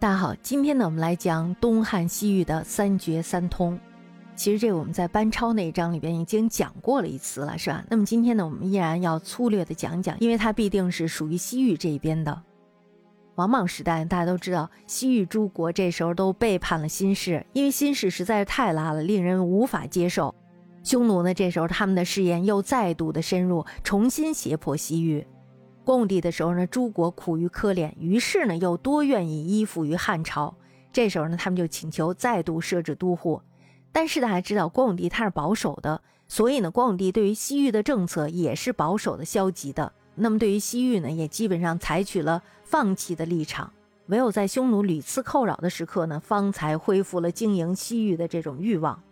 大家好，今天呢，我们来讲东汉西域的三绝三通。其实这个我们在班超那一章里边已经讲过了一次了，是吧？那么今天呢，我们依然要粗略的讲讲，因为它必定是属于西域这一边的。王莽时代，大家都知道，西域诸国这时候都背叛了新氏，因为新氏实在是太拉了，令人无法接受。匈奴呢，这时候他们的誓言又再度的深入，重新胁迫西域。光武帝的时候呢，诸国苦于苛敛，于是呢又多愿意依附于汉朝。这时候呢，他们就请求再度设置都护。但是大家知道，光武帝他是保守的，所以呢，光武帝对于西域的政策也是保守的、消极的。那么对于西域呢，也基本上采取了放弃的立场。唯有在匈奴屡次扣扰的时刻呢，方才恢复了经营西域的这种欲望。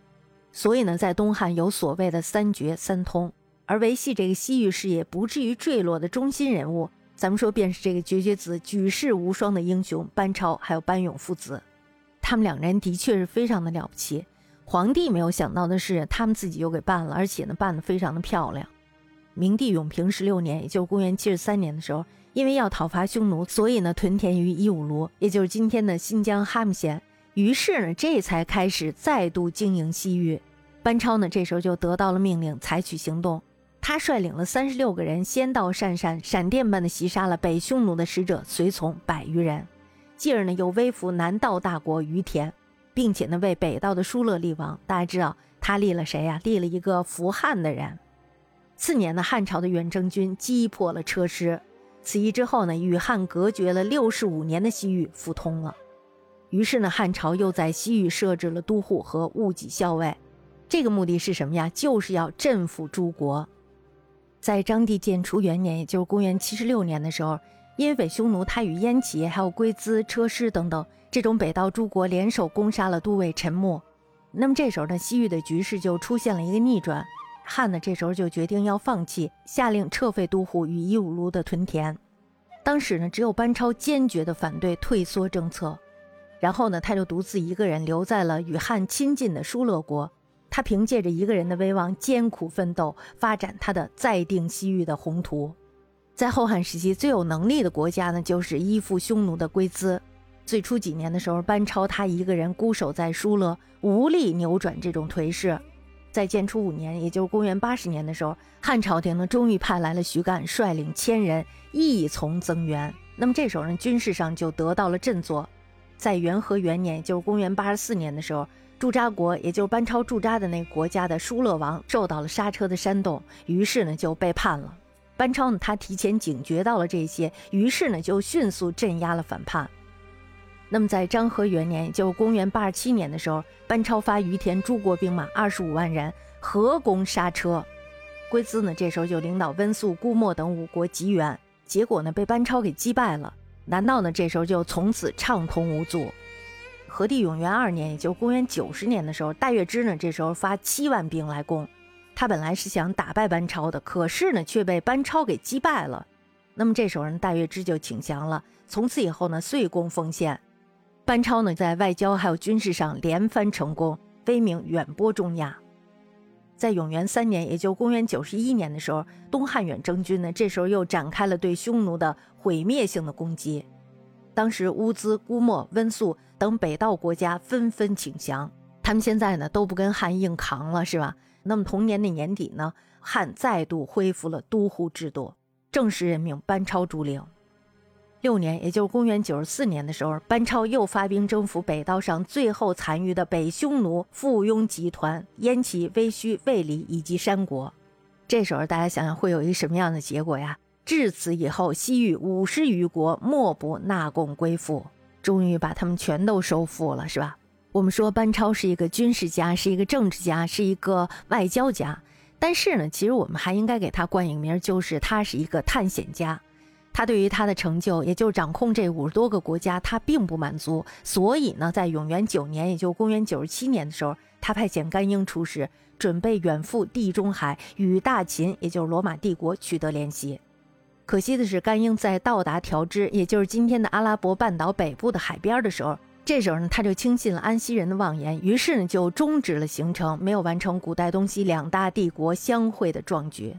所以呢，在东汉有所谓的三绝三通。而维系这个西域事业不至于坠落的中心人物，咱们说便是这个绝绝子、举世无双的英雄班超，还有班勇父子。他们两人的确是非常的了不起。皇帝没有想到的是，他们自己又给办了，而且呢办得非常的漂亮。明帝永平十六年，也就是公元七十三年的时候，因为要讨伐匈奴，所以呢屯田于伊吾卢，也就是今天的新疆哈密县。于是呢，这才开始再度经营西域。班超呢，这时候就得到了命令，采取行动。他率领了三十六个人，先到鄯善，闪电般的袭杀了北匈奴的使者随从百余人。继而呢，又威服南道大国于田，并且呢，为北道的疏勒立王。大家知道他立了谁呀？立了一个扶汉的人。次年呢，汉朝的远征军击破了车师。此役之后呢，与汉隔绝了六十五年的西域复通了。于是呢，汉朝又在西域设置了都护和戊己校尉。这个目的是什么呀？就是要镇抚诸国。在章帝建初元年，也就是公元七十六年的时候，因为匈奴他与燕齐、还有龟兹、车师等等这种北道诸国联手攻杀了都尉陈穆，那么这时候呢，西域的局势就出现了一个逆转，汉呢这时候就决定要放弃，下令撤废都护与伊吾卢的屯田。当时呢，只有班超坚决的反对退缩政策，然后呢，他就独自一个人留在了与汉亲近的疏勒国。他凭借着一个人的威望，艰苦奋斗，发展他的再定西域的宏图。在后汉时期，最有能力的国家呢，就是依附匈奴的龟兹。最初几年的时候，班超他一个人孤守在疏勒，无力扭转这种颓势。在建初五年，也就是公元八十年的时候，汉朝廷呢，终于派来了徐干，率领千人一从增援。那么这时候呢，军事上就得到了振作。在元和元年，就是公元八十四年的时候。驻扎国，也就是班超驻扎的那个国家的疏勒王，受到了刹车的煽动，于是呢就背叛了。班超呢，他提前警觉到了这些，于是呢就迅速镇压了反叛。那么在章和元年，就公元八十七年的时候，班超发于田诸国兵马二十五万人，合攻刹车。龟兹呢，这时候就领导温宿、姑墨等五国集援，结果呢被班超给击败了。南道呢，这时候就从此畅通无阻。和帝永元二年，也就公元九十年的时候，大月支呢，这时候发七万兵来攻。他本来是想打败班超的，可是呢，却被班超给击败了。那么这时候呢，大月支就请降了。从此以后呢，岁攻奉献。班超呢，在外交还有军事上连番成功，威名远播中亚。在永元三年，也就公元九十一年的时候，东汉远征军呢，这时候又展开了对匈奴的毁灭性的攻击。当时乌兹、姑墨、温宿等北道国家纷纷请降，他们现在呢都不跟汉硬扛了，是吧？那么同年的年底呢，汉再度恢复了都护制度，正式任命班超主领。六年，也就是公元九十四年的时候，班超又发兵征服北道上最后残余的北匈奴附庸集团燕齐、威须、卫离以及山国。这时候大家想想会有一个什么样的结果呀？至此以后，西域五十余国莫不纳贡归附，终于把他们全都收复了，是吧？我们说班超是一个军事家，是一个政治家，是一个外交家，但是呢，其实我们还应该给他冠一个名，就是他是一个探险家。他对于他的成就，也就是掌控这五十多个国家，他并不满足，所以呢，在永元九年，也就公元九十七年的时候，他派遣甘英出使，准备远赴地中海，与大秦，也就是罗马帝国取得联系。可惜的是，甘英在到达条支，也就是今天的阿拉伯半岛北部的海边的时候，这时候呢，他就轻信了安息人的妄言，于是呢，就终止了行程，没有完成古代东西两大帝国相会的壮举。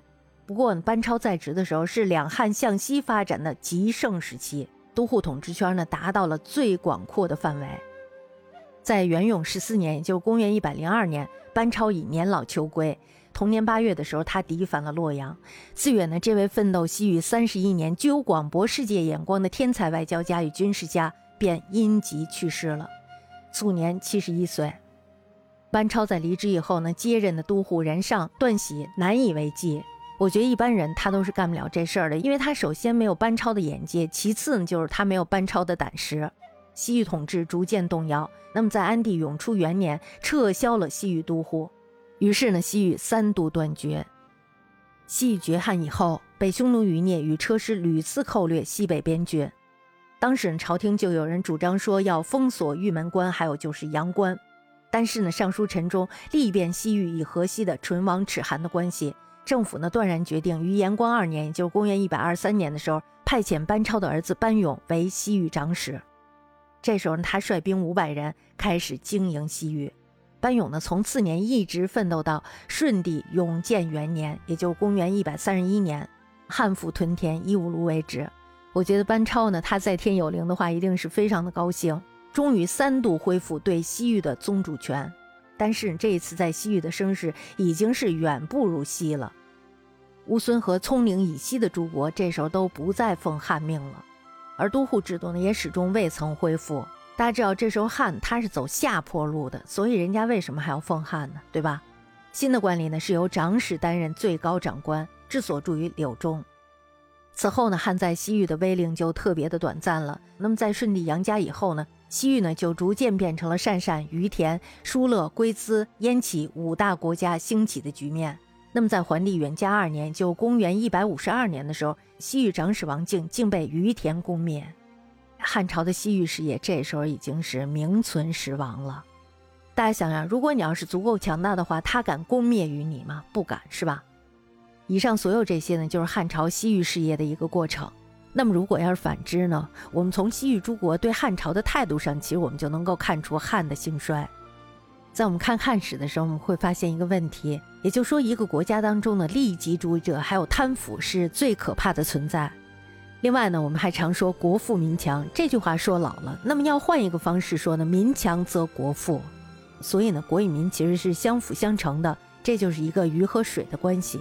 不过，班超在职的时候是两汉向西发展的极盛时期，都护统治圈呢达到了最广阔的范围。在元永十四年，也就是公元一百零二年，班超已年老求归。同年八月的时候，他抵返了洛阳。自远呢，这位奋斗西域三十一年、具有广博世界眼光的天才外交家与军事家，便因疾去世了，卒年七十一岁。班超在离职以后呢，接任的都护任上段喜难以为继。我觉得一般人他都是干不了这事儿的，因为他首先没有班超的眼界，其次呢就是他没有班超的胆识。西域统治逐渐动摇，那么在安帝永初元年撤销了西域都护，于是呢西域三度断绝。西域绝汉以后，被匈奴余孽与车师屡次寇掠西北边郡，当时呢朝廷就有人主张说要封锁玉门关，还有就是阳关，但是呢尚书陈忠力辩西域与河西的唇亡齿寒的关系，政府呢断然决定于延光二年，也就是公元一百二三年的时候，派遣班超的儿子班勇为西域长史。这时候呢，他率兵五百人开始经营西域。班勇呢，从次年一直奋斗到顺帝永建元年，也就公元一百三十一年，汉服屯田，一无庐为止。我觉得班超呢，他在天有灵的话，一定是非常的高兴，终于三度恢复对西域的宗主权。但是这一次在西域的声势已经是远不如西了。乌孙和葱岭以西的诸国，这时候都不再奉汉命了。而都护制度呢，也始终未曾恢复。大家知道，这时候汉他是走下坡路的，所以人家为什么还要奉汉呢？对吧？新的官吏呢是由长史担任最高长官，治所住于柳中。此后呢，汉在西域的威令就特别的短暂了。那么在顺帝杨家以后呢，西域呢就逐渐变成了鄯善、于田、疏勒、龟兹、燕齐五大国家兴起的局面。那么在桓帝元嘉二年，就公元一百五十二年的时候，西域长史王敬竟被于田攻灭，汉朝的西域事业这时候已经是名存实亡了。大家想想，如果你要是足够强大的话，他敢攻灭于你吗？不敢，是吧？以上所有这些呢，就是汉朝西域事业的一个过程。那么如果要是反之呢？我们从西域诸国对汉朝的态度上，其实我们就能够看出汉的兴衰。在我们看汉史的时候，我们会发现一个问题，也就说，一个国家当中的利己主义者还有贪腐是最可怕的存在。另外呢，我们还常说“国富民强”这句话说老了，那么要换一个方式说呢，“民强则国富”。所以呢，国与民其实是相辅相成的，这就是一个鱼和水的关系。